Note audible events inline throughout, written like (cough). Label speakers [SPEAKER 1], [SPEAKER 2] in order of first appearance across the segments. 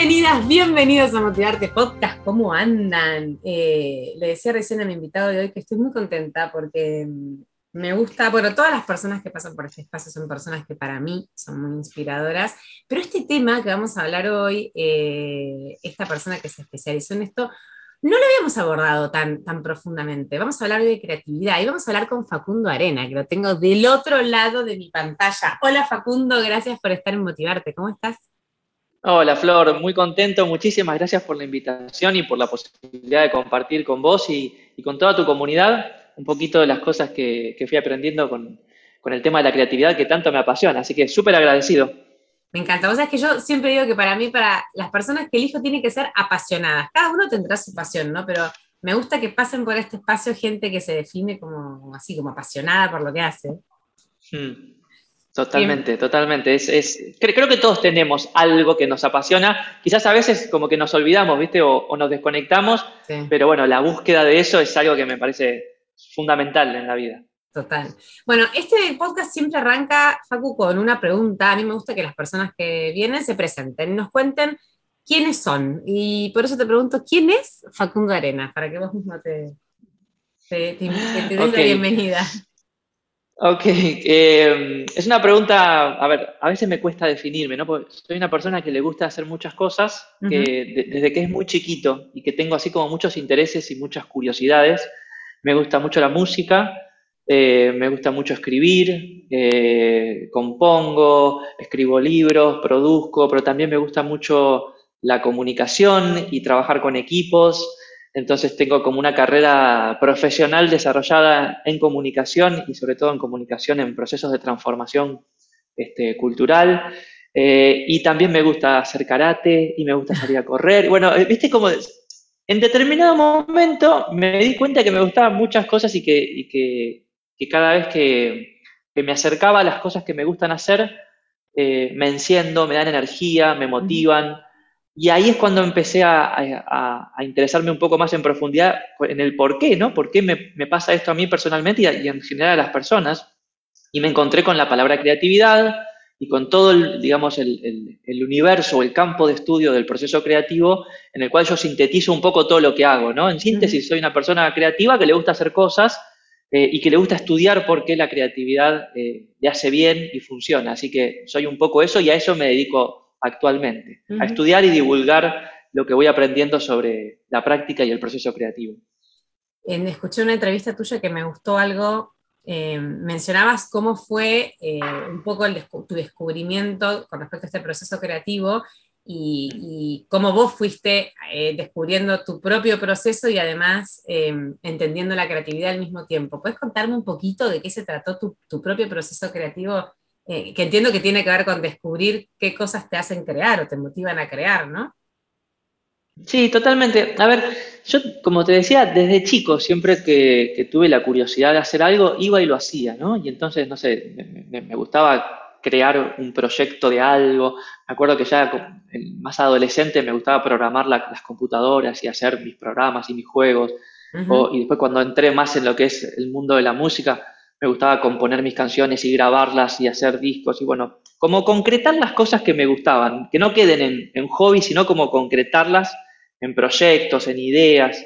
[SPEAKER 1] Bienvenidas, bienvenidos a Motivarte Podcast. ¿Cómo andan? Eh, le decía recién a mi invitado de hoy que estoy muy contenta porque mm, me gusta, bueno, todas las personas que pasan por este espacio son personas que para mí son muy inspiradoras, pero este tema que vamos a hablar hoy, eh, esta persona que se especializó en esto, no lo habíamos abordado tan, tan profundamente. Vamos a hablar de creatividad y vamos a hablar con Facundo Arena, que lo tengo del otro lado de mi pantalla. Hola Facundo, gracias por estar en Motivarte. ¿Cómo estás?
[SPEAKER 2] Hola Flor, muy contento, muchísimas gracias por la invitación y por la posibilidad de compartir con vos y, con toda tu comunidad un poquito de las cosas que, fui aprendiendo con, el tema de la creatividad que tanto me apasiona, así que súper agradecido.
[SPEAKER 1] Me encanta, vos sabés que yo siempre digo que para mí, para las personas que elijo, tienen que ser apasionadas, cada uno tendrá su pasión, ¿no? Pero me gusta que pasen por este espacio gente que se define como así, como apasionada por lo que hace.
[SPEAKER 2] Hmm. Totalmente, totalmente. Es, creo que todos tenemos algo que nos apasiona. Quizás a veces como que nos olvidamos, ¿viste? O, nos desconectamos. Pero bueno, la búsqueda de eso es algo que me parece fundamental en la vida.
[SPEAKER 1] Total. Bueno, este podcast siempre arranca, Facu, con una pregunta. A mí me gusta que las personas que vienen se presenten, nos cuenten quiénes son. Y por eso te pregunto, ¿quién es Facundo Arena? Para que vos mismo te, te, des la bienvenida.
[SPEAKER 2] Ok, eh, es una pregunta, a ver, a veces me cuesta definirme, ¿no? Porque soy una persona que le gusta hacer muchas cosas, que desde que es muy chiquito y que tengo así como muchos intereses y muchas curiosidades. Me gusta mucho la música, eh, me gusta mucho escribir, eh, compongo, escribo libros, produzco, pero también me gusta mucho la comunicación y trabajar con equipos. Entonces tengo como una carrera profesional desarrollada en comunicación y sobre todo en comunicación en procesos de transformación este, cultural. Eh, y también me gusta hacer karate y me gusta salir a correr. Bueno, eh, viste como en determinado momento me di cuenta que me gustaban muchas cosas y que, cada vez que, me acercaba a las cosas que me gustan hacer, eh, me enciendo, me dan energía, me motivan. Y ahí es cuando empecé a, interesarme un poco más en profundidad en el por qué, ¿no? ¿Por qué me, pasa esto a mí personalmente y, en general a las personas? Y me encontré con la palabra creatividad y con todo, el, digamos, el, el, universo, el campo de estudio del proceso creativo en el cual yo sintetizo un poco todo lo que hago, ¿no? En síntesis, soy una persona creativa que le gusta hacer cosas eh, y que le gusta estudiar por qué la creatividad eh, le hace bien y funciona. Así que soy un poco eso y a eso me dedico actualmente, a estudiar y divulgar lo que voy aprendiendo sobre la práctica y el proceso creativo.
[SPEAKER 1] escuché una entrevista tuya que me gustó algo, eh, mencionabas cómo fue eh, un poco tu descubrimiento con respecto a este proceso creativo y, cómo vos fuiste eh, descubriendo tu propio proceso y además entendiendo la creatividad al mismo tiempo. ¿Puedes contarme un poquito de qué se trató tu, tu propio proceso creativo eh, que entiendo que tiene que ver con descubrir qué cosas te hacen crear o te motivan a crear, ¿no?
[SPEAKER 2] Sí, totalmente. A ver, yo como te decía, desde chico, siempre que, tuve la curiosidad de hacer algo, iba y lo hacía, ¿no? Y entonces, no sé, me, gustaba crear un proyecto de algo. Me acuerdo que ya más adolescente me gustaba programar las computadoras y hacer mis programas y mis juegos. y después cuando entré más en lo que es el mundo de la música, me gustaba componer mis canciones y grabarlas y hacer discos y bueno, como concretar las cosas que me gustaban, que no queden en, en hobby, sino como concretarlas en proyectos, en ideas,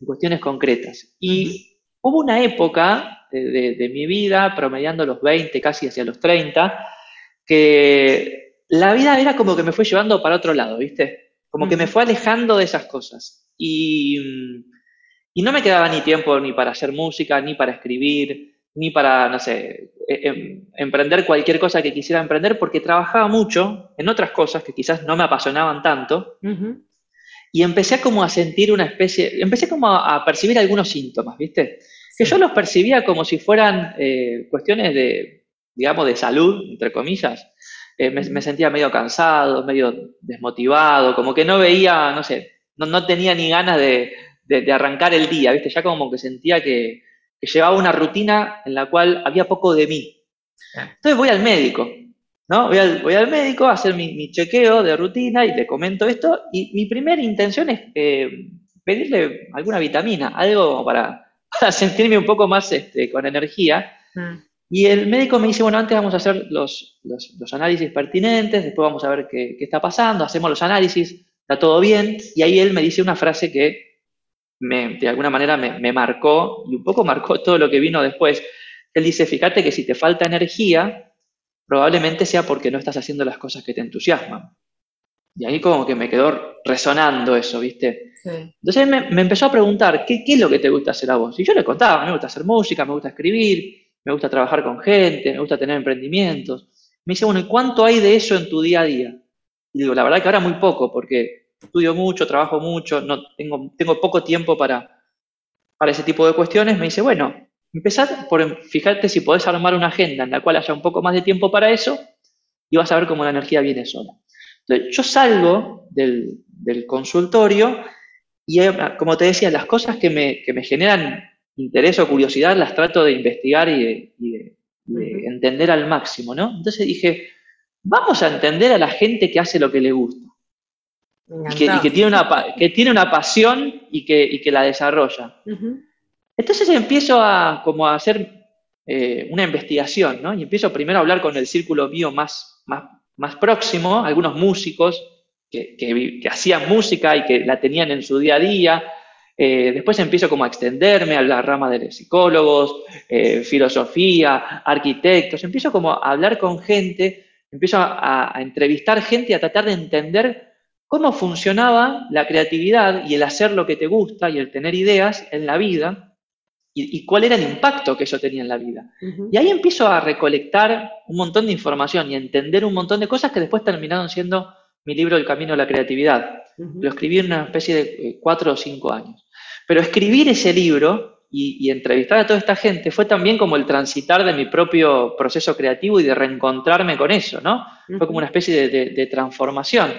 [SPEAKER 2] en cuestiones concretas. Y hubo una época de, mi vida, promediando los 20, casi hacia los 30, que la vida era como que me fue llevando para otro lado, ¿viste? Como que me fue alejando de esas cosas. Y, y no me quedaba ni tiempo ni para hacer música, ni para escribir, ni para, no sé, e, em, emprender cualquier cosa que quisiera emprender, porque trabajaba mucho en otras cosas que quizás no me apasionaban tanto. Y empecé como a sentir una especie, empecé como a, percibir algunos síntomas, ¿viste? Que yo los percibía como si fueran eh, cuestiones de, digamos, de salud, entre comillas. Eh, me, sentía medio cansado, medio desmotivado, como que no veía, no sé, no, tenía ni ganas de, de arrancar el día, ¿viste? Ya como que sentía que, llevaba una rutina en la cual había poco de mí. Entonces voy al médico, ¿no? Voy al, voy al médico a hacer mi, chequeo de rutina y le comento esto. Y mi primera intención es eh, pedirle alguna vitamina, algo (laughs) para, sentirme un poco más este, con energía. Mm. Y el médico me dice, bueno, antes vamos a hacer los, los, análisis pertinentes, después vamos a ver qué, qué, está pasando, hacemos los análisis, está todo bien. Y ahí él me dice una frase que me, de alguna manera me, me marcó y un poco marcó todo lo que vino después. Él dice, fíjate que si te falta energía, probablemente sea porque no estás haciendo las cosas que te entusiasman. Y ahí como que me quedó resonando eso, ¿viste? Entonces me, me, empezó a preguntar, ¿qué, ¿qué, es lo que te gusta hacer a vos? Y yo le contaba, me gusta hacer música, me gusta escribir, me gusta trabajar con gente, me gusta tener emprendimientos. Me dice, bueno, ¿y cuánto hay de eso en tu día a día? Y digo, la verdad que ahora muy poco, porque estudio mucho, trabajo mucho, no, tengo, tengo poco tiempo para, para ese tipo de cuestiones. Me dice, bueno, empezar por fijarte si podés armar una agenda en la cual haya un poco más de tiempo para eso y vas a ver cómo la energía viene sola. Entonces, yo salgo del, consultorio y, eh, como te decía, las cosas que me, que me, generan interés o curiosidad las trato de investigar y de, entender al máximo, ¿no? Entonces dije, vamos a entender a la gente que hace lo que le gusta. Y que, tiene una, que tiene una pasión y que, que la desarrolla. Entonces empiezo a, como a hacer eh, una investigación, ¿no? Y empiezo primero a hablar con el círculo mío más, más, más próximo, algunos músicos que, que, hacían música y que la tenían en su día a día. Eh, después empiezo como a extenderme a la rama de psicólogos, eh, filosofía, arquitectos. Empiezo como a hablar con gente, empiezo a, a entrevistar gente y a tratar de entender cómo funcionaba la creatividad y el hacer lo que te gusta y el tener ideas en la vida y, cuál era el impacto que eso tenía en la vida. Y ahí empiezo a recolectar un montón de información y a entender un montón de cosas que después terminaron siendo mi libro El Camino a la Creatividad. Lo escribí en una especie de eh, cuatro o cinco años. Pero escribir ese libro y, entrevistar a toda esta gente fue también como el transitar de mi propio proceso creativo y de reencontrarme con eso, ¿no? Fue como una especie de transformación.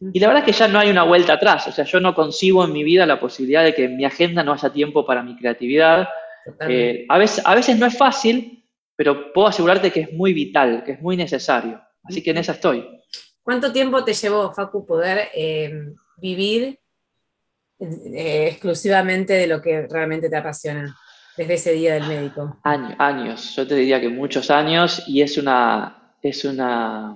[SPEAKER 2] Y la verdad es que ya no hay una vuelta atrás, o sea, yo no concibo en mi vida la posibilidad de que en mi agenda no haya tiempo para mi creatividad. Eh, a, veces, a veces no es fácil, pero puedo asegurarte que es muy vital, que es muy necesario. Así que en esa estoy.
[SPEAKER 1] ¿Cuánto tiempo te llevó, Facu, poder eh, vivir eh, exclusivamente de lo que realmente te apasiona desde ese día del médico?
[SPEAKER 2] Años, años, yo te diría que muchos años y es una, es una,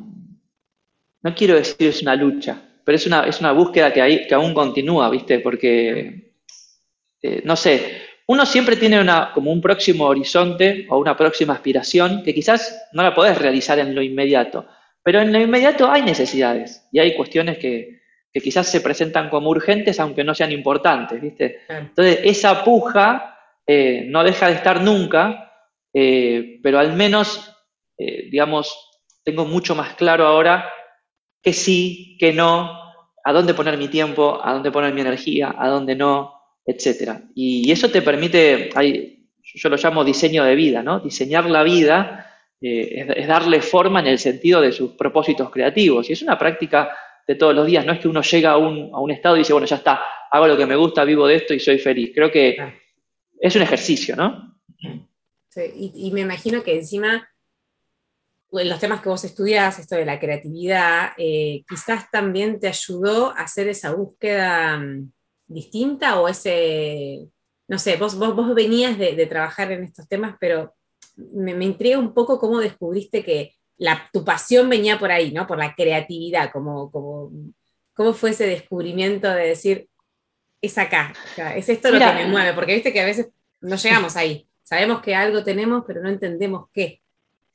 [SPEAKER 2] no quiero decir es una lucha, pero es una, es una búsqueda que, que aún continúa, ¿viste? Porque, eh, no sé, uno siempre tiene una, como un próximo horizonte o una próxima aspiración que quizás no la podés realizar en lo inmediato, pero en lo inmediato hay necesidades y hay cuestiones que, que quizás se presentan como urgentes aunque no sean importantes, ¿viste? Entonces, esa puja eh, no deja de estar nunca, eh, pero al menos, digamos, tengo mucho más claro ahora que sí, que no, a dónde poner mi tiempo, a dónde poner mi energía, a dónde no, etcétera. Y eso te permite, yo lo llamo diseño de vida, ¿no? Diseñar la vida eh, es, darle forma en el sentido de sus propósitos creativos. Y es una práctica de todos los días, no es que uno llega a un, a un estado y dice, bueno, ya está, hago lo que me gusta, vivo de esto y soy feliz. Creo que es un ejercicio, ¿no?
[SPEAKER 1] Sí, y, y me imagino que encima los temas que vos estudiás, esto de la creatividad, eh, quizás también te ayudó a hacer esa búsqueda mm, distinta o ese, no sé, vos, vos, venías de, trabajar en estos temas, pero me, me, intriga un poco cómo descubriste que la, tu pasión venía por ahí, ¿no? Por la creatividad, como, como, ¿cómo fue ese descubrimiento de decir, es acá, es esto lo que me mueve? Porque viste que a veces no llegamos ahí, sabemos que algo tenemos, pero no entendemos qué.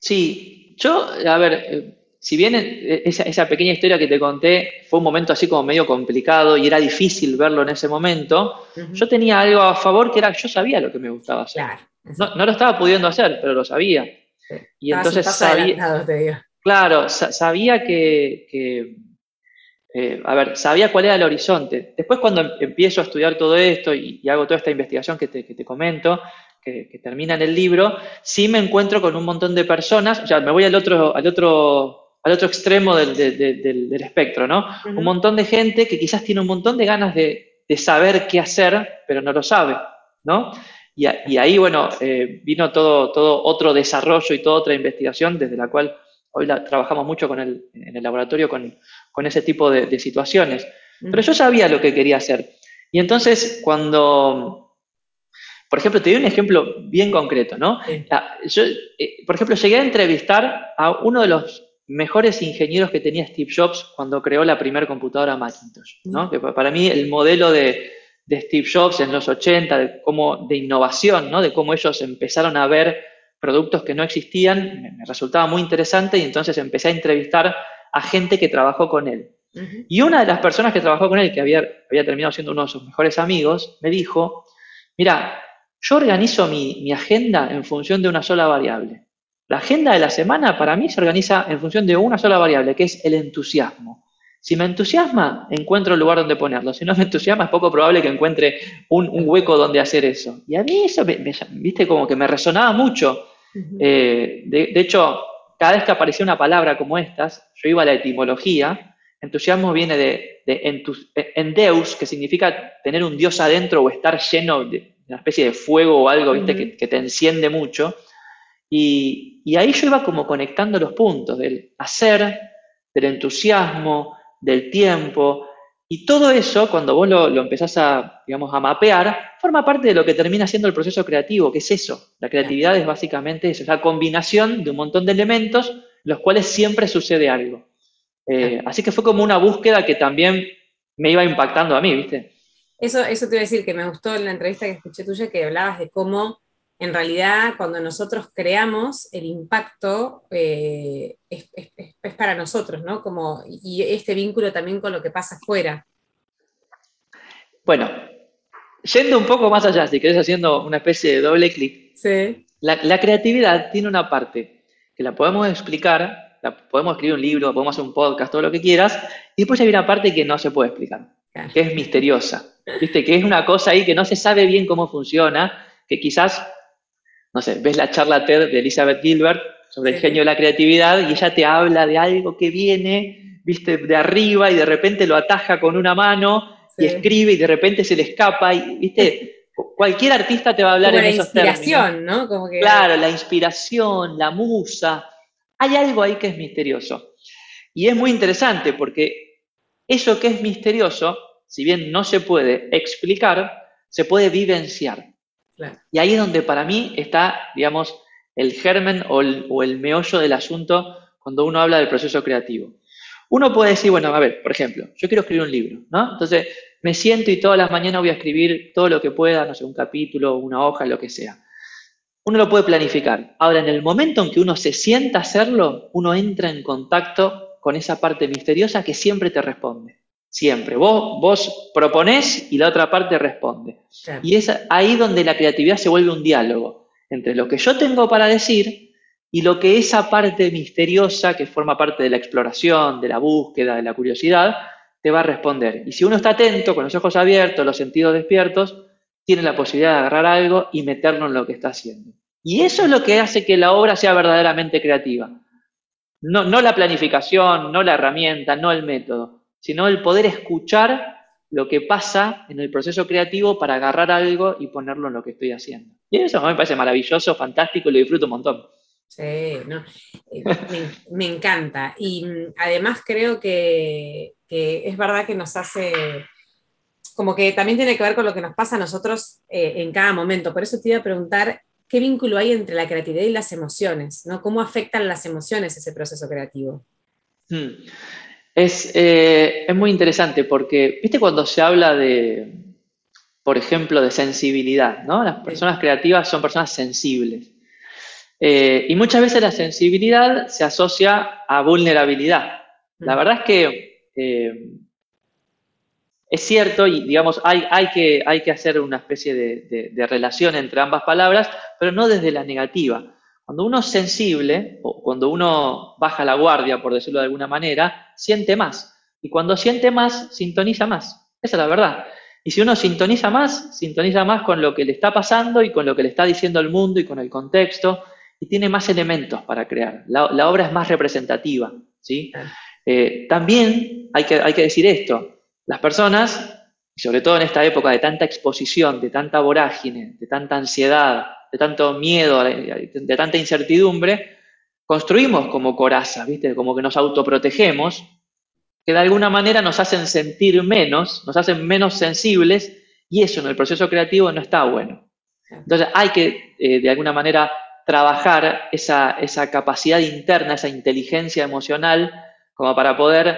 [SPEAKER 2] Sí, yo, a ver, eh, si bien eh, esa, pequeña historia que te conté fue un momento así como medio complicado y era difícil verlo en ese momento, yo tenía algo a favor que era yo sabía lo que me gustaba hacer. No, lo estaba pudiendo hacer, pero lo sabía. Y entonces sabía. Claro, sabía que, eh, a ver, sabía cuál era el horizonte. Después cuando em, empiezo a estudiar todo esto y, hago toda esta investigación que te, que te comento, que, termina en el libro, sí me encuentro con un montón de personas, o sea, me voy al otro, al otro, al otro extremo del, del, espectro, ¿no? Un montón de gente que quizás tiene un montón de ganas de, de saber qué hacer, pero no lo sabe, ¿no? Y, y ahí, bueno, eh, vino todo, todo otro desarrollo y toda otra investigación desde la cual hoy la, trabajamos mucho con el, en el laboratorio con, con ese tipo de, situaciones. Pero yo sabía lo que quería hacer. Y entonces, cuando Por ejemplo, te doy un ejemplo bien concreto, ¿no? Yo, eh, por ejemplo, llegué a entrevistar a uno de los mejores ingenieros que tenía Steve Jobs cuando creó la primera computadora Macintosh, ¿no? Que para mí el modelo de, Steve Jobs en los 80, de, cómo, de innovación, ¿no? De cómo ellos empezaron a ver productos que no existían, me, resultaba muy interesante y entonces empecé a entrevistar a gente que trabajó con él. Y una de las personas que trabajó con él, que había, había terminado siendo uno de sus mejores amigos, me dijo, mira, yo organizo mi, agenda en función de una sola variable. La agenda de la semana para mí se organiza en función de una sola variable, que es el entusiasmo. Si me entusiasma, encuentro el lugar donde ponerlo. Si no me entusiasma, es poco probable que encuentre un, hueco donde hacer eso. Y a mí eso, viste, como que me resonaba mucho. Eh, de, hecho, cada vez que aparecía una palabra como estas, yo iba a la etimología. Entusiasmo viene de, de endeus, que significa tener un Dios adentro o estar lleno de, una especie de fuego o algo, ¿viste? que, te enciende mucho. Y, ahí yo iba como conectando los puntos del hacer, del entusiasmo, del tiempo. Y todo eso, cuando vos lo, empezás a, digamos, a mapear, forma parte de lo que termina siendo el proceso creativo, que es eso. La creatividad es básicamente eso, es la combinación de un montón de elementos, los cuales siempre sucede algo. Eh, así que fue como una búsqueda que también me iba impactando a mí, ¿viste?
[SPEAKER 1] Eso, eso te iba a decir que me gustó en la entrevista que escuché tuya que hablabas de cómo en realidad cuando nosotros creamos el impacto eh, es, para nosotros, ¿no? Como, y este vínculo también con lo que pasa afuera.
[SPEAKER 2] Bueno, yendo un poco más allá, si querés haciendo una especie de doble clic,
[SPEAKER 1] sí.
[SPEAKER 2] la, creatividad tiene una parte que la podemos explicar, podemos escribir un libro, podemos hacer un podcast, todo lo que quieras, y después hay una parte que no se puede explicar, que es misteriosa. ¿Viste? Que es una cosa ahí que no se sabe bien cómo funciona, que quizás, no sé, ves la charla TED de Elizabeth Gilbert sobre el genio de la creatividad y ella te habla de algo que viene, viste, de arriba y de repente lo ataja con una mano y escribe y de repente se le escapa y, viste, cualquier artista te va a hablar en esos términos. La inspiración,
[SPEAKER 1] ¿no? Como que...
[SPEAKER 2] Claro, la inspiración, la musa. Hay algo ahí que es misterioso. Y es muy interesante porque eso que es misterioso si bien no se puede explicar, se puede vivenciar. Y ahí es donde para mí está, digamos, el germen o el, meollo del asunto cuando uno habla del proceso creativo. Uno puede decir, bueno, a ver, por ejemplo, yo quiero escribir un libro, ¿no? Entonces me siento y todas las mañanas voy a escribir todo lo que pueda, no sé, un capítulo, una hoja, lo que sea. Uno lo puede planificar. Ahora, en el momento en que uno se sienta a hacerlo, uno entra en contacto con esa parte misteriosa que siempre te responde. Siempre. Vos, vos proponés y la otra parte responde. Y es ahí donde la creatividad se vuelve un diálogo entre lo que yo tengo para decir y lo que esa parte misteriosa que forma parte de la exploración, de la búsqueda, de la curiosidad, te va a responder. Y si uno está atento, con los ojos abiertos, los sentidos despiertos, tiene la posibilidad de agarrar algo y meterlo en lo que está haciendo. Y eso es lo que hace que la obra sea verdaderamente creativa. No, no la planificación, no la herramienta, no el método, sino el poder escuchar lo que pasa en el proceso creativo para agarrar algo y ponerlo en lo que estoy haciendo. Y eso me parece maravilloso, fantástico y lo disfruto un montón.
[SPEAKER 1] Sí, no, eh, me, encanta. Y mm, además creo que, es verdad que nos hace, como que también tiene que ver con lo que nos pasa a nosotros eh, en cada momento. Por eso te iba a preguntar, ¿qué vínculo hay entre la creatividad y las emociones? ¿no? ¿Cómo afectan las emociones ese proceso creativo?
[SPEAKER 2] Hmm. Eh, es, muy interesante porque, viste, cuando se habla de, por ejemplo, de sensibilidad, ¿no? Las personas creativas son personas sensibles. Eh, y muchas veces la sensibilidad se asocia a vulnerabilidad. La mm. verdad es que eh, es cierto y, digamos, hay, hay, que, hay que hacer una especie de relación entre ambas palabras, pero no desde la negativa. Cuando uno es sensible, o cuando uno baja la guardia, por decirlo de alguna manera, siente más. Y cuando siente más, sintoniza más. Esa es la verdad. Y si uno sintoniza más, sintoniza más con lo que le está pasando y con lo que le está diciendo el mundo y con el contexto, y tiene más elementos para crear. La, obra es más representativa. ¿sí? Eh, también hay que, hay que decir esto, las personas, y sobre todo en esta época de tanta exposición, de tanta vorágine, de tanta ansiedad, de tanto miedo, de tanta incertidumbre, construimos como corazas, ¿viste? Como que nos autoprotegemos, que de alguna manera nos hacen sentir menos, nos hacen menos sensibles, y eso en el proceso creativo no está bueno. Entonces hay que, eh, de alguna manera, trabajar esa, esa capacidad interna, esa inteligencia emocional, como para poder,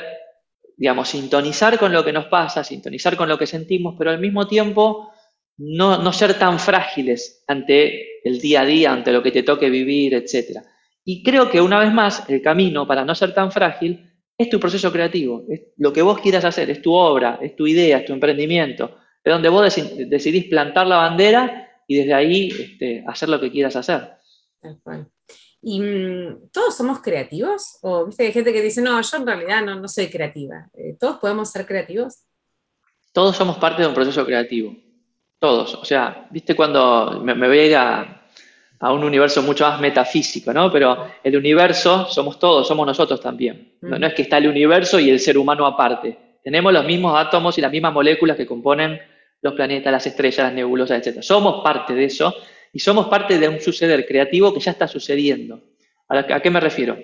[SPEAKER 2] digamos, sintonizar con lo que nos pasa, sintonizar con lo que sentimos, pero al mismo tiempo no, no ser tan frágiles ante el día a día, ante lo que te toque vivir, etc. Y creo que una vez más, el camino para no ser tan frágil es tu proceso creativo, es lo que vos quieras hacer, es tu obra, es tu idea, es tu emprendimiento, es donde vos decidís plantar la bandera y desde ahí este, hacer lo que quieras hacer.
[SPEAKER 1] ¿Y mm, todos somos creativos? ¿O viste hay gente que dice, no, yo en realidad no, no soy creativa? Eh, ¿Todos podemos ser creativos?
[SPEAKER 2] Todos somos parte de un proceso creativo. Todos. O sea, viste cuando me, voy a ir a, a, un universo mucho más metafísico, ¿no? Pero el universo somos todos, somos nosotros también. No, no es que está el universo y el ser humano aparte. Tenemos los mismos átomos y las mismas moléculas que componen los planetas, las estrellas, las nebulosas, etc. Somos parte de eso y somos parte de un suceder creativo que ya está sucediendo. ¿A qué me refiero?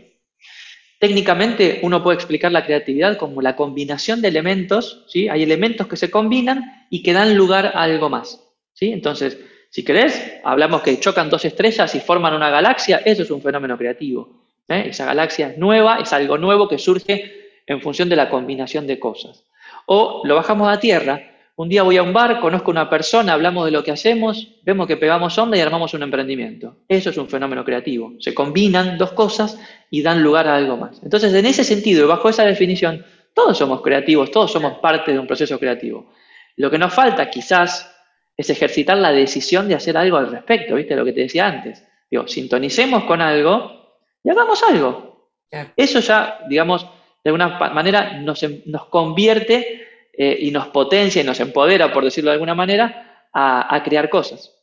[SPEAKER 2] Técnicamente uno puede explicar la creatividad como la combinación de elementos, ¿sí? Hay elementos que se combinan y que dan lugar a algo más, ¿sí? Entonces, si querés, hablamos que chocan dos estrellas y forman una galaxia, eso es un fenómeno creativo. ¿eh? Esa galaxia es nueva, es algo nuevo que surge en función de la combinación de cosas. O lo bajamos a tierra, un día voy a un bar, conozco a una persona, hablamos de lo que hacemos, vemos que pegamos onda y armamos un emprendimiento. Eso es un fenómeno creativo. Se combinan dos cosas y dan lugar a algo más. Entonces, en ese sentido y bajo esa definición, todos somos creativos, todos somos parte de un proceso creativo. Lo que nos falta quizás es ejercitar la decisión de hacer algo al respecto, ¿viste? Lo que te decía antes. Digo, sintonicemos con algo y hagamos algo. Eso ya, digamos, de alguna manera nos, nos convierte eh, y nos potencia y nos empodera, por decirlo de alguna manera, a, crear cosas.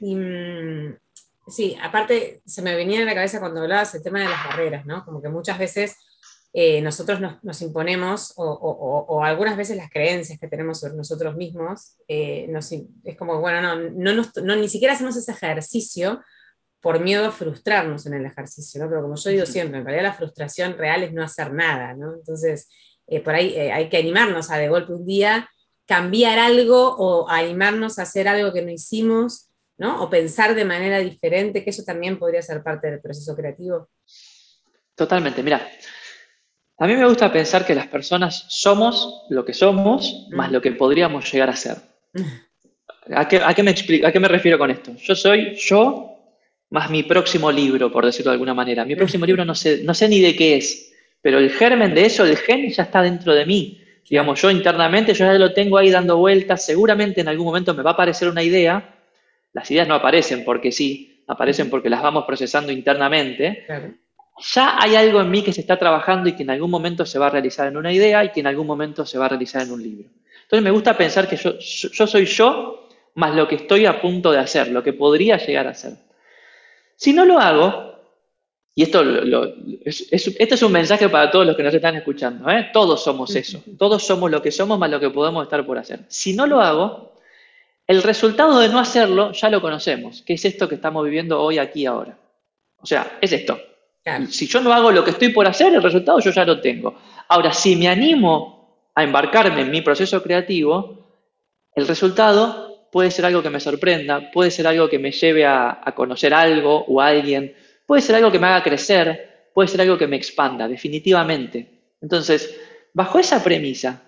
[SPEAKER 1] Mm, sí, aparte se me venía en la cabeza cuando hablabas el tema de las barreras, ¿no? Como que muchas veces eh, nosotros nos, imponemos, o, algunas veces las creencias que tenemos sobre nosotros mismos, eh, es como, bueno, no, no, ni siquiera hacemos ese ejercicio por miedo a frustrarnos en el ejercicio, ¿no? Pero como yo digo siempre, en realidad la frustración real es no hacer nada, ¿no? Entonces, eh, por ahí eh, hay que animarnos a de golpe un día cambiar algo o animarnos a hacer algo que no hicimos, ¿no? O pensar de manera diferente, que eso también podría ser parte del proceso creativo.
[SPEAKER 2] Totalmente, mira, a mí me gusta pensar que las personas somos lo que somos más lo que podríamos llegar a ser. ¿A qué, me ¿A qué me refiero con esto? Yo soy yo más mi próximo libro, por decirlo de alguna manera. Mi próximo (laughs) libro no sé, no sé ni de qué es, pero el germen de eso, el gen, ya está dentro de mí. Digamos, yo internamente, yo ya lo tengo ahí dando vueltas, seguramente en algún momento me va a aparecer una idea. Las ideas no aparecen porque sí, aparecen porque las vamos procesando internamente. Ya hay algo en mí que se está trabajando y que en algún momento se va a realizar en una idea y que en algún momento se va a realizar en un libro. Entonces me gusta pensar que yo, yo soy yo más lo que estoy a punto de hacer, lo que podría llegar a ser. Si no lo hago, y esto, es, este es un mensaje para todos los que nos están escuchando. ¿eh? Todos somos eso. Todos somos lo que somos más lo que podemos estar por hacer. Si no lo hago, el resultado de no hacerlo ya lo conocemos, que es esto que estamos viviendo hoy, aquí, ahora. O sea, es esto. Si yo no hago lo que estoy por hacer, el resultado yo ya lo tengo. Ahora, si me animo a embarcarme en mi proceso creativo, el resultado puede ser algo que me sorprenda, puede ser algo que me lleve a, a conocer algo o a alguien Puede ser algo que me haga crecer, puede ser algo que me expanda, definitivamente. Entonces, bajo esa premisa,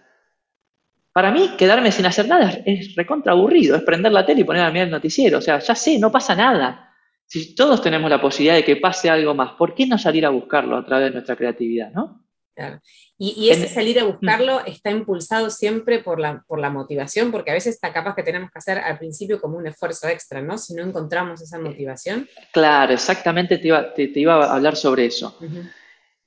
[SPEAKER 2] para mí quedarme sin hacer nada es recontra aburrido, es prender la tele y poner a mirar el noticiero. O sea, ya sé, no pasa nada. Si todos tenemos la posibilidad de que pase algo más, ¿por qué no salir a buscarlo a través de nuestra creatividad, no?
[SPEAKER 1] Y, ese salir a buscarlo está impulsado siempre por la, por la motivación, porque a veces está capaz que tenemos que hacer al principio como un esfuerzo extra, ¿no? Si no encontramos esa motivación.
[SPEAKER 2] Claro, exactamente te iba, te, iba a hablar sobre eso.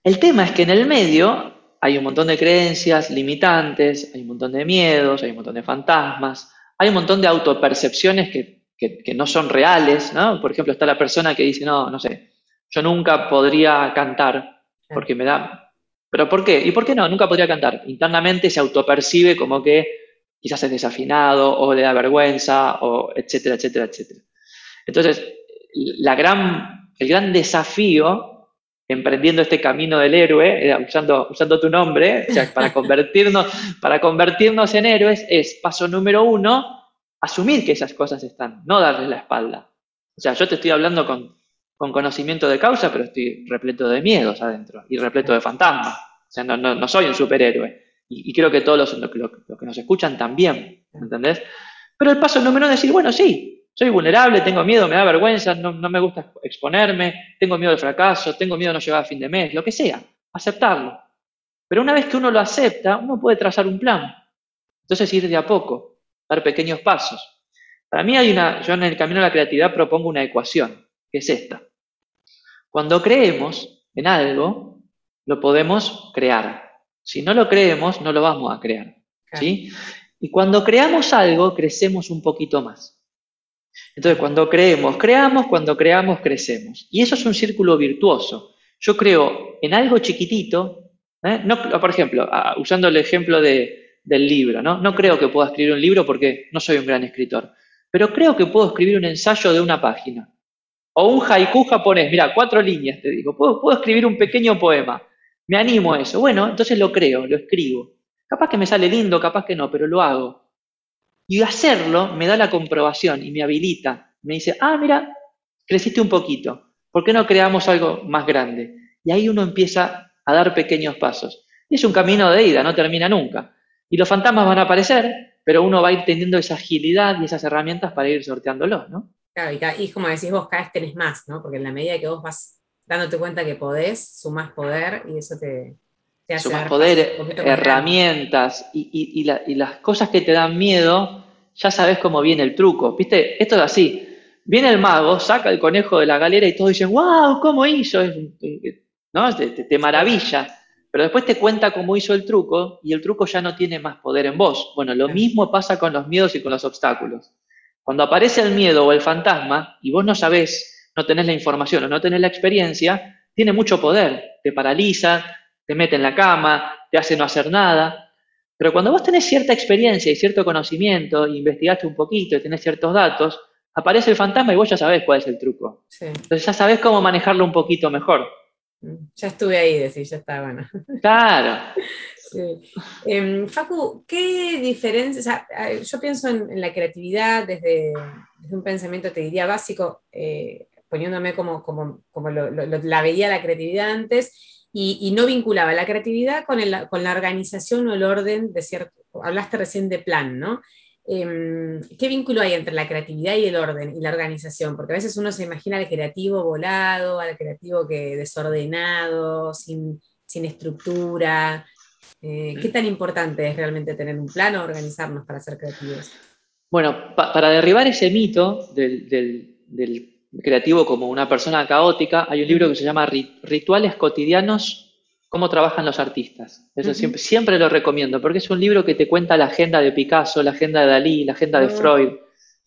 [SPEAKER 2] El tema es que en el medio hay un montón de creencias limitantes, hay un montón de miedos, hay un montón de fantasmas, hay un montón de autopercepciones que, que no son reales, ¿no? Por ejemplo, está la persona que dice, no, no sé, yo nunca podría cantar porque me da ¿Pero por qué? ¿Y por qué no? Nunca podría cantar. Internamente se autopercibe como que quizás es desafinado o le da vergüenza, o etcétera, etcétera, etcétera. Entonces, la gran, el gran desafío emprendiendo este camino del héroe, usando, usando tu nombre, para, (laughs) convertirnos, para convertirnos en héroes, es paso número uno, asumir que esas cosas están, no darles la espalda. O sea, yo te estoy hablando con, conocimiento de causa, pero estoy repleto de miedos adentro y repleto de fantasmas. O sea, no, soy un superhéroe. Y, creo que todos los, los, que nos escuchan también, ¿entendés? Pero el paso número uno es decir, bueno, sí, soy vulnerable, tengo miedo, me da vergüenza, no, no me gusta exponerme, tengo miedo del fracaso, tengo miedo de no llegar a fin de mes, lo que sea, aceptarlo. Pero una vez que uno lo acepta, uno puede trazar un plan. Entonces ir de a poco, dar pequeños pasos. Para mí hay una, yo en el camino de la creatividad propongo una ecuación, que es esta. Cuando creemos en algo, lo podemos crear. Si no lo creemos, no lo vamos a crear. ¿sí? Y cuando creamos algo, crecemos un poquito más. Entonces, cuando creemos, creamos, cuando creamos, crecemos. Y eso es un círculo virtuoso. Yo creo en algo chiquitito, ¿eh? no, por ejemplo, usando el ejemplo de, del libro, ¿no? No creo que pueda escribir un libro porque no soy un gran escritor, pero creo que puedo escribir un ensayo de una página. O un haiku japonés, mira, cuatro líneas te digo, puedo, puedo escribir un pequeño poema. Me animo a eso. Bueno, entonces lo creo, lo escribo. Capaz que me sale lindo, capaz que no, pero lo hago. Y hacerlo me da la comprobación y me habilita. Me dice, ah, mira, creciste un poquito. ¿Por qué no creamos algo más grande? Y ahí uno empieza a dar pequeños pasos. Y es un camino de ida, no termina nunca. Y los fantasmas van a aparecer, pero uno va a ir teniendo esa agilidad y esas herramientas para ir sorteándolos, ¿no?
[SPEAKER 1] Claro, y, como decís vos, cada vez tenés más, ¿no? Porque en la medida que vos vas dándote cuenta que podés, sumás poder y eso te,
[SPEAKER 2] te hace. Sumás poder, herramientas y, las cosas que te dan miedo, ya sabes cómo viene el truco. ¿Viste? Esto es así. Viene el mago, saca el conejo de la galera y todos dicen, wow, ¿cómo hizo? ¿No? te maravilla pero después te cuenta cómo hizo el truco y el truco ya no tiene más poder en vos. Bueno, lo mismo pasa con los miedos y con los obstáculos. Cuando aparece el miedo o el fantasma y vos no sabés, no tenés la información o no tenés la experiencia, tiene mucho poder. Te paraliza, te mete en la cama, te hace no hacer nada. Pero cuando vos tenés cierta experiencia y cierto conocimiento, investigaste un poquito y tenés ciertos datos, aparece el fantasma y vos ya sabés cuál es el truco. Entonces ya sabés cómo manejarlo un poquito mejor.
[SPEAKER 1] Ya estuve ahí, decir, ya está, bueno. (laughs)
[SPEAKER 2] Claro.
[SPEAKER 1] Em, Facu, ¿qué diferencia? yo pienso en, la creatividad desde, un pensamiento, te diría, básico, eh, poniéndome como, como, la veía la creatividad antes, y, no vinculaba la creatividad con, con la organización o el orden de cierto. Hablaste recién de plan, ¿no? Em, ¿Qué vínculo hay entre la creatividad y el orden y la organización? Porque a veces uno se imagina al creativo volado, al creativo que desordenado, sin, estructura. Eh, ¿Qué tan importante es realmente tener un plan o organizarnos para ser creativos?
[SPEAKER 2] Bueno, para derribar ese mito del, creativo como una persona caótica, hay un libro que se llama Rituales cotidianos cómo trabajan los artistas. Eso siempre, siempre lo recomiendo, porque es un libro que te cuenta la agenda de Picasso, la agenda de Dalí, la agenda de ah. Freud,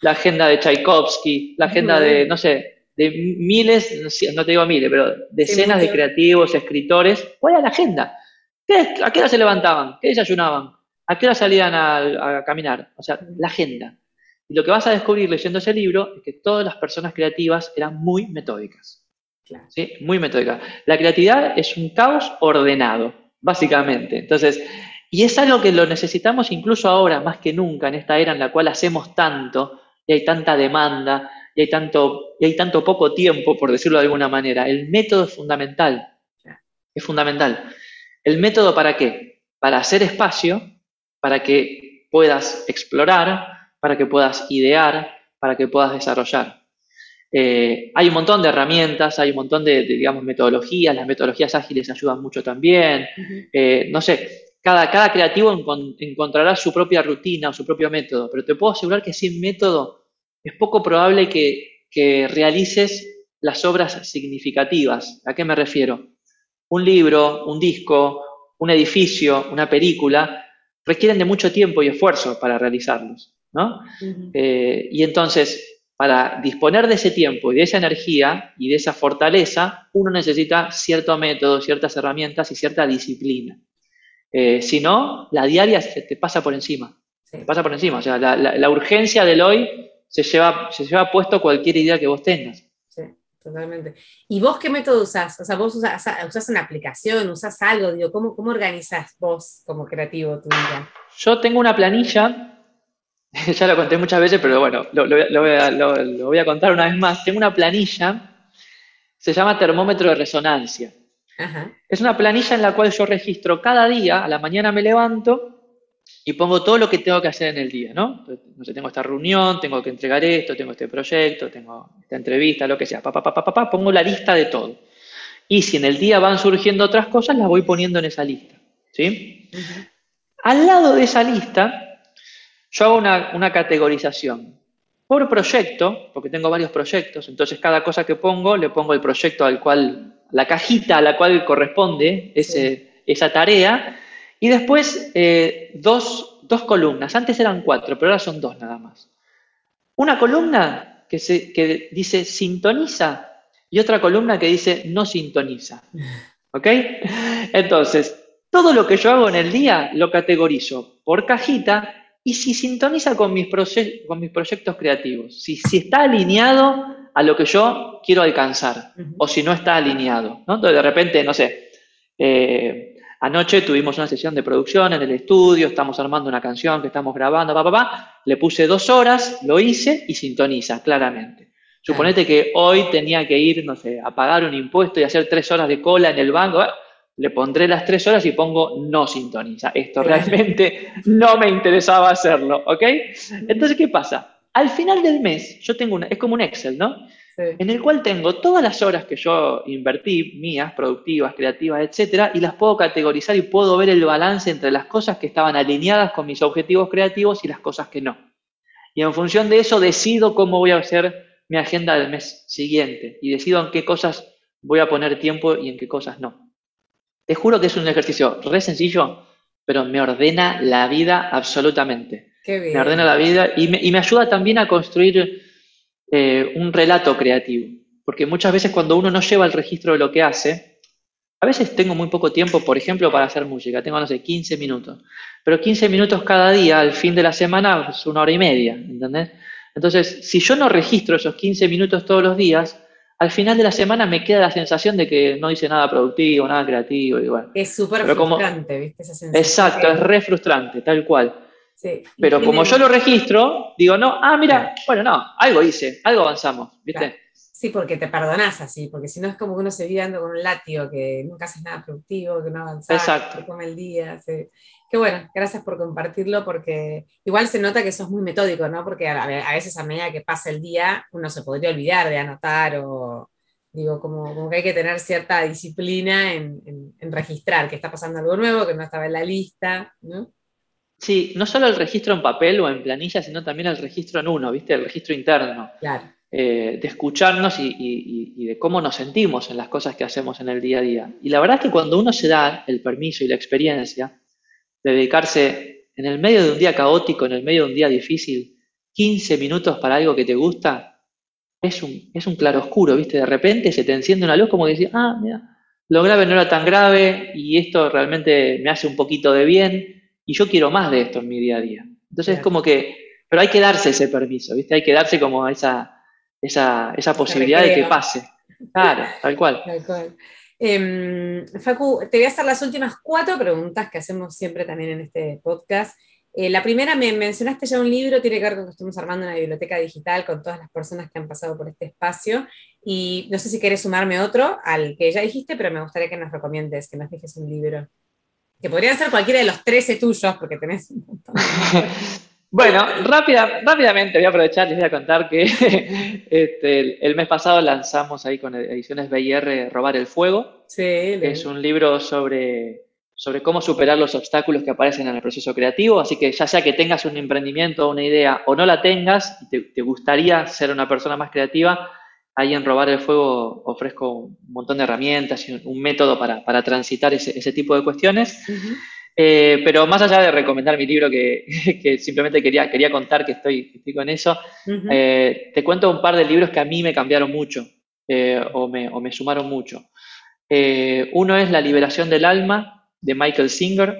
[SPEAKER 2] la agenda de Tchaikovsky, la agenda de, no sé, de miles, no te digo miles, pero decenas de creativos, escritores. ¿Cuál era la agenda? ¿A qué hora se levantaban? ¿Qué desayunaban? ¿A qué hora salían a, a caminar? O sea, la agenda. Y lo que vas a descubrir leyendo ese libro es que todas las personas creativas eran muy metódicas. ¿Sí? Muy metódica. La creatividad es un caos ordenado, básicamente. Entonces, y es algo que lo necesitamos incluso ahora, más que nunca, en esta era en la cual hacemos tanto y hay tanta demanda y hay tanto, y hay tanto poco tiempo, por decirlo de alguna manera. El método es fundamental. Es fundamental. ¿El método para qué? Para hacer espacio, para que puedas explorar, para que puedas idear, para que puedas desarrollar. Eh, hay un montón de herramientas, hay un montón de, digamos, metodologías, las metodologías ágiles ayudan mucho también. Eh, no sé, cada, cada creativo encontrará su propia rutina o su propio método, pero te puedo asegurar que sin método es poco probable que, realices las obras significativas. ¿A qué me refiero? Un libro, un disco, un edificio, una película, requieren de mucho tiempo y esfuerzo para realizarlos. ¿no? Eh, y entonces, para disponer de ese tiempo y de esa energía y de esa fortaleza, uno necesita cierto método, ciertas herramientas y cierta disciplina. Eh, si no, la diaria se te pasa por encima. Se pasa por encima. O sea, la, urgencia del hoy se lleva, se lleva puesto cualquier idea que vos tengas.
[SPEAKER 1] Sí, totalmente. ¿Y vos qué método usás? O sea, vos usás, una aplicación, usás algo, digo, ¿cómo, cómo organizás vos como creativo tu vida?
[SPEAKER 2] Yo tengo una planilla (laughs) ya lo conté muchas veces, pero bueno, lo, voy a, contar una vez más. Tengo una planilla, se llama termómetro de resonancia. Es una planilla en la cual yo registro cada día, a la mañana me levanto y pongo todo lo que tengo que hacer en el día, ¿no? No sé, tengo esta reunión, tengo que entregar esto, tengo este proyecto, tengo esta entrevista, lo que sea, pa, pa, pa, pa, pongo la lista de todo. Y si en el día van surgiendo otras cosas, las voy poniendo en esa lista, ¿sí? Al lado de esa lista, yo hago una, categorización. Por proyecto, porque tengo varios proyectos, entonces cada cosa que pongo, le pongo el proyecto al cual, la cajita a la cual corresponde ese, esa tarea, y después eh, dos, columnas. Antes eran cuatro, pero ahora son dos nada más. Una columna que, se, que dice sintoniza y otra columna que dice no sintoniza. ¿Ok? Entonces, todo lo que yo hago en el día lo categorizo por cajita y si sintoniza con mis, con mis proyectos creativos, si, si, está alineado a lo que yo quiero alcanzar o si no está alineado. ¿no? Entonces, de repente, no sé, eh, Anoche tuvimos una sesión de producción en el estudio, estamos armando una canción que estamos grabando, pa, pa, le puse dos horas, lo hice y sintoniza claramente. Suponete que hoy tenía que ir, no sé, a pagar un impuesto y hacer tres horas de cola en el banco, ¿eh? Le pondré las tres horas y pongo no sintoniza. Esto realmente no me interesaba hacerlo, ¿ok? Entonces, ¿qué pasa? Al final del mes, yo tengo una, es como un Excel, ¿no? en el cual tengo todas las horas que yo invertí, mías, productivas, creativas, etcétera, y las puedo categorizar y puedo ver el balance entre las cosas que estaban alineadas con mis objetivos creativos y las cosas que no. Y en función de eso decido cómo voy a hacer mi agenda del mes siguiente y decido en qué cosas voy a poner tiempo y en qué cosas no. Te juro que es un ejercicio re sencillo, pero me ordena la vida absolutamente. Me ordena la vida y me, y me ayuda también a construir eh, un relato creativo. Porque muchas veces cuando uno no lleva el registro de lo que hace, a veces tengo muy poco tiempo, por ejemplo, para hacer música, tengo, no sé, 15 minutos. Pero 15 minutos cada día, al fin de la semana, es una hora y media, ¿entendés? Entonces, si yo no registro esos 15 minutos todos los días, al final de la semana me queda la sensación de que no hice nada productivo, nada creativo. Y
[SPEAKER 1] Es súper frustrante, ¿viste? Esa sensación
[SPEAKER 2] exacto, es re frustrante, tal cual. Pero como yo lo registro, digo, no, ah, mira, bueno, no, algo hice, algo avanzamos, ¿viste?
[SPEAKER 1] Sí, porque te perdonás así, porque si no es como que uno se vive con un látigo, que nunca haces nada productivo, que no avanzas, que come el día. Qué bueno, gracias por compartirlo, porque igual se nota que sos muy metódico, ¿no? Porque a, veces a medida que pasa el día, uno se podría olvidar de anotar o, digo, como, que hay que tener cierta disciplina en, en registrar que está pasando algo nuevo, que no estaba en la lista, ¿no?
[SPEAKER 2] Sí, no solo el registro en papel o en planilla, sino también el registro en uno, ¿viste? El registro interno.
[SPEAKER 1] Claro.
[SPEAKER 2] Eh, de escucharnos y, de cómo nos sentimos en las cosas que hacemos en el día a día. Y la verdad es que cuando uno se da el permiso y la experiencia de dedicarse en el medio de un día caótico, en el medio de un día difícil, 15 minutos para algo que te gusta, es un, es un claroscuro, ¿viste? De repente se te enciende una luz como que decís, ah, mira, lo grave no era tan grave y esto realmente me hace un poquito de bien y yo quiero más de esto en mi día a día. Entonces es como que, pero hay que darse ese permiso, ¿viste? Hay que darse como esa, esa, esa posibilidad de que pase. Claro, tal cual.
[SPEAKER 1] Tal cual. Em, Facu, te voy a hacer las últimas cuatro preguntas que hacemos siempre también en este podcast. Eh, la primera, me mencionaste ya un libro, tiene que ver con que estamos armando una biblioteca digital con todas las personas que han pasado por este espacio. Y no sé si quieres sumarme otro al que ya dijiste, pero me gustaría que nos recomiendes, que nos dejes un libro. Que podrían ser cualquiera de los 13 tuyos, porque tenés un montón. (laughs)
[SPEAKER 2] bueno, rápida, rápidamente voy a aprovechar, les voy a contar que (laughs) este, el, mes pasado lanzamos ahí con Ediciones BIR Robar el Fuego.
[SPEAKER 1] Sí,
[SPEAKER 2] es un libro sobre, sobre cómo superar los obstáculos que aparecen en el proceso creativo. Así que ya sea que tengas un emprendimiento o una idea o no la tengas y te gustaría ser una persona más creativa, ahí en Robar el Fuego ofrezco un montón de herramientas y un, método para, transitar ese, tipo de cuestiones. Eh, pero más allá de recomendar mi libro, que, (laughs) simplemente quería, quería contar que estoy, con eso, eh, te cuento un par de libros que a mí me cambiaron mucho eh, o, me, sumaron mucho. uno es La liberación del alma de Michael Singer.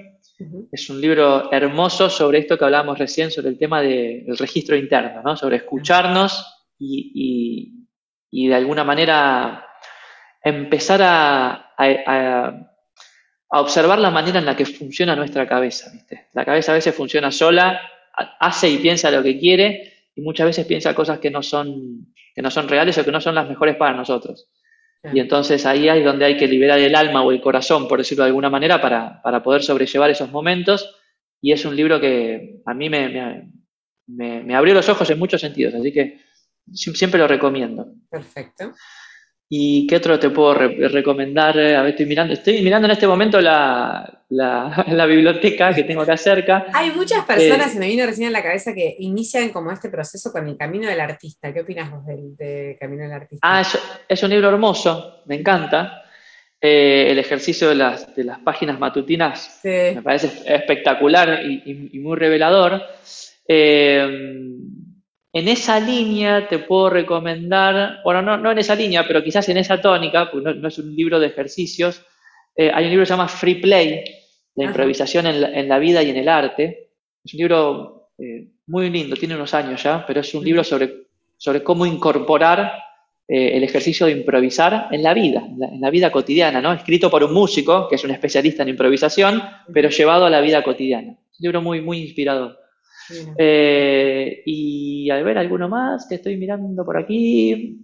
[SPEAKER 2] Es un libro hermoso sobre esto que hablábamos recién, sobre el tema del registro interno, ¿no? sobre escucharnos y, y de alguna manera empezar a, observar la manera en la que funciona nuestra cabeza. ¿viste? La cabeza a veces funciona sola hace y piensa lo que quiere y muchas veces piensa cosas que no son, que no son reales o que no son las mejores para nosotros. Y entonces ahí es donde hay que liberar el alma o el corazón, por decirlo de alguna manera, para, para poder sobrellevar esos momentos. Y es un libro que a mí me, me, me, abrió los ojos en muchos sentidos, así que siempre lo recomiendo.
[SPEAKER 1] Perfecto.
[SPEAKER 2] ¿Y qué otro te puedo recomendar? A ver, estoy mirando, estoy mirando en este momento la, (laughs) la, biblioteca que tengo acá cerca.
[SPEAKER 1] Hay muchas personas, eh, se me vino recién en la cabeza, que inician como este proceso con el camino del artista. ¿Qué opinas vos del, camino del artista?
[SPEAKER 2] Ah, es, un libro hermoso, me encanta. Eh, el ejercicio de las, de las páginas matutinas me parece espectacular y, muy revelador. Eh, en esa línea te puedo recomendar, bueno, no, no en esa línea, pero quizás en esa tónica, porque no, es un libro de ejercicios, eh, hay un libro que se llama Free Play, la improvisación en la, vida y en el arte. Es un libro eh, muy lindo, tiene unos años ya, pero es un libro sobre, sobre cómo incorporar eh, el ejercicio de improvisar en la vida, en la, vida cotidiana, ¿no? Escrito por un músico, que es un especialista en improvisación, pero llevado a la vida cotidiana. Es un libro muy, muy inspirador. Eh, y a ver, alguno más que estoy mirando por aquí.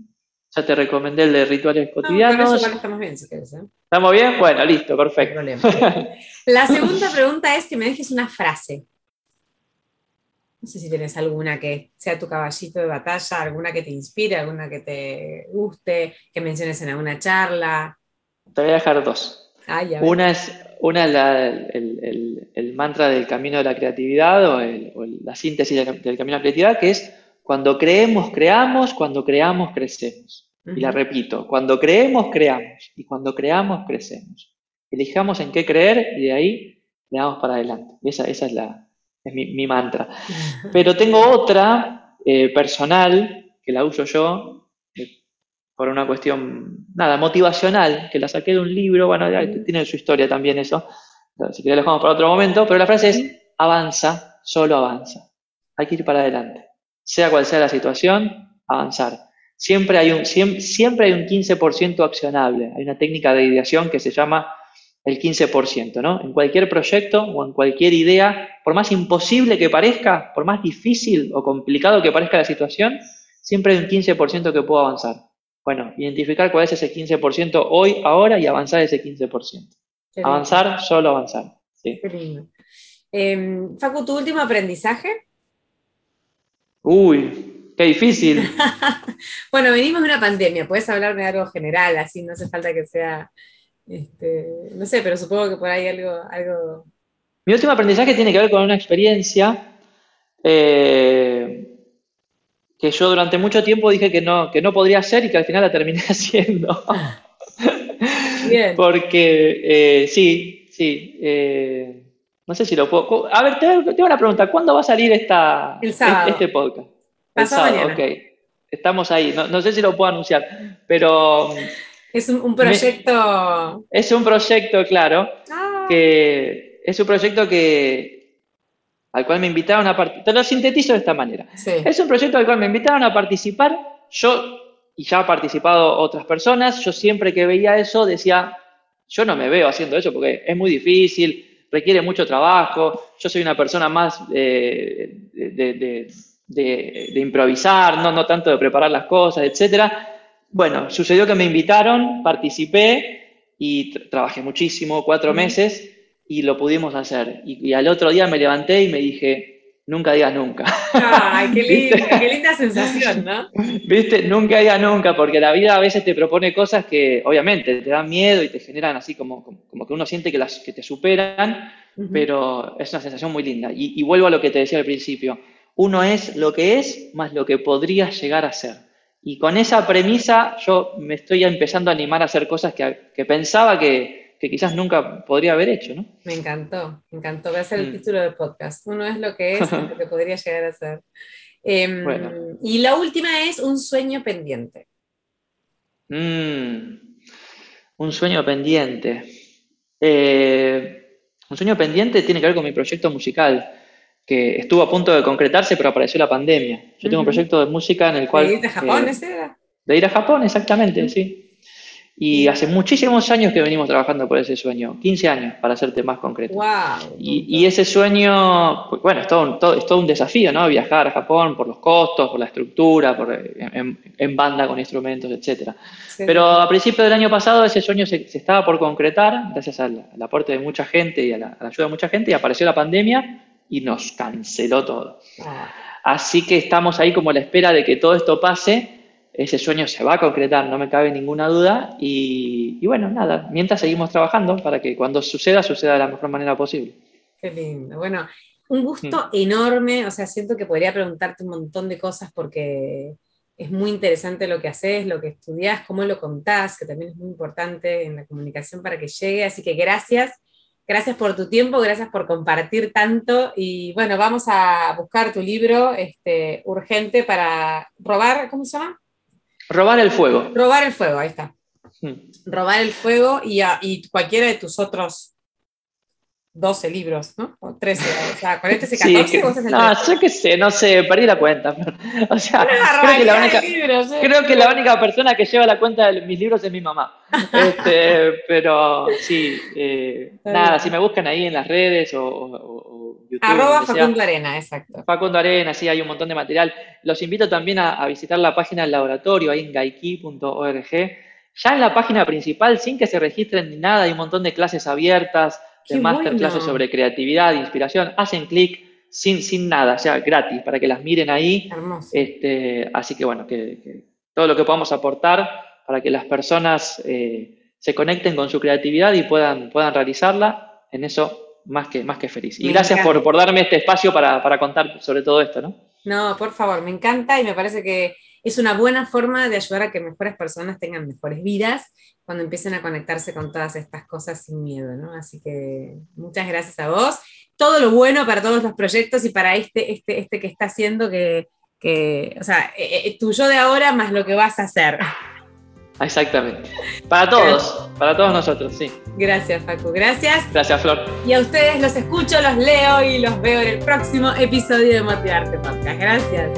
[SPEAKER 2] Ya te recomendé el de rituales cotidianos.
[SPEAKER 1] estamos bien, si quieres, ¿eh?
[SPEAKER 2] ¿Estamos bien? Bueno, listo, perfecto.
[SPEAKER 1] La segunda pregunta es que me dejes una frase. No sé si tienes alguna que sea tu caballito de batalla, alguna que te inspire, alguna que te guste, que menciones en alguna charla.
[SPEAKER 2] Te voy a dejar dos. una es, una el, mantra del camino de la creatividad o, la síntesis del, camino de la creatividad, que es cuando creemos, creamos, cuando creamos, crecemos. Y la repito, cuando creemos, creamos, y cuando creamos, crecemos. Elijamos en qué creer y de ahí le damos para adelante. Esa, esa es, la, es mi, mantra. (laughs) Pero tengo otra eh, personal, que la uso yo, por una cuestión, nada, motivacional, que la saqué de un libro, bueno, tiene su historia también eso, si querés lo dejamos para otro momento, pero la frase es, avanza, solo avanza. Hay que ir para adelante. Sea cual sea la situación, avanzar. Siempre hay un, siempre, hay un 15% accionable. Hay una técnica de ideación que se llama el 15%, ¿no? En cualquier proyecto o en cualquier idea, por más imposible que parezca, por más difícil o complicado que parezca la situación, siempre hay un 15% que puedo avanzar. Bueno, identificar cuál es ese 15% hoy, ahora y avanzar ese 15%. Avanzar, solo avanzar. Qué lindo.
[SPEAKER 1] Em, Facu, ¿tu último aprendizaje?
[SPEAKER 2] Uy, qué difícil. (laughs)
[SPEAKER 1] bueno, venimos de una pandemia, puedes hablarme de algo general, así no hace falta que sea, este, no sé, pero supongo que por ahí algo, algo...
[SPEAKER 2] Mi último aprendizaje tiene que ver con una experiencia eh, que yo durante mucho tiempo dije que no, que no podría hacer y que al final la terminé (laughs) haciendo. Bien. Porque, eh, sí, sí. Eh, no sé si lo puedo. A ver, tengo una pregunta. ¿Cuándo va a salir esta, este podcast?
[SPEAKER 1] El sábado, ok.
[SPEAKER 2] Estamos ahí. No, sé si lo puedo anunciar, pero.
[SPEAKER 1] Es un, proyecto.
[SPEAKER 2] es un proyecto, claro. Ah. Que es un proyecto que, al cual me invitaron a participar. Te lo sintetizo de esta manera. Es un proyecto al cual me invitaron a participar. Yo, y ya han participado otras personas, yo siempre que veía eso decía, yo no me veo haciendo eso porque es muy difícil, requiere mucho trabajo, yo soy una persona más eh, de, improvisar, no, no tanto de preparar las cosas, etc. Bueno, sucedió que me invitaron, participé y trabajé muchísimo, cuatro meses, y lo pudimos hacer. Y, al otro día me levanté y me dije, nunca digas nunca.
[SPEAKER 1] Ay, qué (laughs) linda, qué linda sensación, ¿no?
[SPEAKER 2] ¿Viste? Nunca digas nunca, porque la vida a veces te propone cosas que obviamente te dan miedo y te generan así como, como, que uno siente que, las, que te superan, pero es una sensación muy linda. Y, y vuelvo a lo que te decía al principio. Uno es lo que es más lo que podría llegar a ser. Y con esa premisa yo me estoy empezando a animar a hacer cosas que, que pensaba que, que quizás nunca podría haber hecho, ¿no?
[SPEAKER 1] Me encantó, me encantó. Voy a hacer el mm. título del podcast. Uno es lo que es y lo que (laughs) podría llegar a ser. Em, y la última es un sueño pendiente.
[SPEAKER 2] Mm, un sueño pendiente. Eh, un sueño pendiente tiene que ver con mi proyecto musical, que estuvo a punto de concretarse, pero apareció la pandemia. Yo tengo un proyecto de música en el cual...
[SPEAKER 1] ¿De ir a Japón, eh, ese era?
[SPEAKER 2] De ir a Japón, exactamente, sí. Y hace muchísimos años que venimos trabajando por ese sueño, 15 años para hacerte más concreto.
[SPEAKER 1] Wow,
[SPEAKER 2] y, ese sueño, pues, bueno, es todo, un, todo, es todo un desafío, ¿no? Viajar a Japón por los costos, por la estructura, por, en, banda con instrumentos, etcétera. Pero a principios del año pasado ese sueño se, estaba por concretar, gracias al, aporte de mucha gente y a la, ayuda de mucha gente, y apareció la pandemia y nos canceló todo. Ah. Así que estamos ahí como a la espera de que todo esto pase ese sueño se va a concretar, no me cabe ninguna duda. Y, bueno, nada, mientras seguimos trabajando para que cuando suceda, suceda de la mejor manera posible.
[SPEAKER 1] Qué lindo. Bueno, un gusto mm. enorme. O sea, siento que podría preguntarte un montón de cosas porque es muy interesante lo que haces, lo que estudias, cómo lo contás, que también es muy importante en la comunicación para que llegue. Así que gracias. Gracias por tu tiempo, gracias por compartir tanto y bueno, vamos a buscar tu libro este, urgente para robar, ¿cómo se llama?
[SPEAKER 2] Robar el fuego.
[SPEAKER 1] Robar el fuego, ahí está. Hmm. Robar el fuego y, y, cualquiera de tus otros 12 libros, ¿no? O 13, o sea, con este se 14 sí,
[SPEAKER 2] o No, yo qué sé, no sé, perdí la cuenta. (laughs) o sea, creo que, la única, libros, ¿eh? creo que la única persona que lleva la cuenta de mis libros es mi mamá. (laughs) Este, pero sí, eh, nada, si me buscan ahí en las redes o, o,
[SPEAKER 1] YouTube. Arroba Facundo Arena, exacto.
[SPEAKER 2] Facundo Arena, sí, hay un montón de material. Los invito también a, a visitar la página del laboratorio ahí en gaiki.org. Ya en la página principal, sin que se registren ni nada, hay un montón de clases abiertas de masterclasses sobre creatividad, inspiración, hacen clic sin, sin nada, o sea, gratis, para que las miren ahí. Este, así que bueno, que, todo lo que podamos aportar para que las personas eh, se conecten con su creatividad y puedan, puedan realizarla, en eso más que, más que feliz. Y gracias por, por, darme este espacio para, para contar sobre todo esto, ¿no?
[SPEAKER 1] No, por favor, me encanta y me parece que es una buena forma de ayudar a que mejores personas tengan mejores vidas cuando empiecen a conectarse con todas estas cosas sin miedo, ¿no? Así que muchas gracias a vos. Todo lo bueno para todos los proyectos y para este, este, este que está haciendo que, o sea, eh, eh, tuyo de ahora más lo que vas a hacer.
[SPEAKER 2] Exactamente. Para todos, para todos nosotros, sí.
[SPEAKER 1] Gracias, Facu. Gracias.
[SPEAKER 2] Gracias, Flor.
[SPEAKER 1] Y a ustedes los escucho, los leo y los veo en el próximo episodio de Motivarte Podcast. Gracias.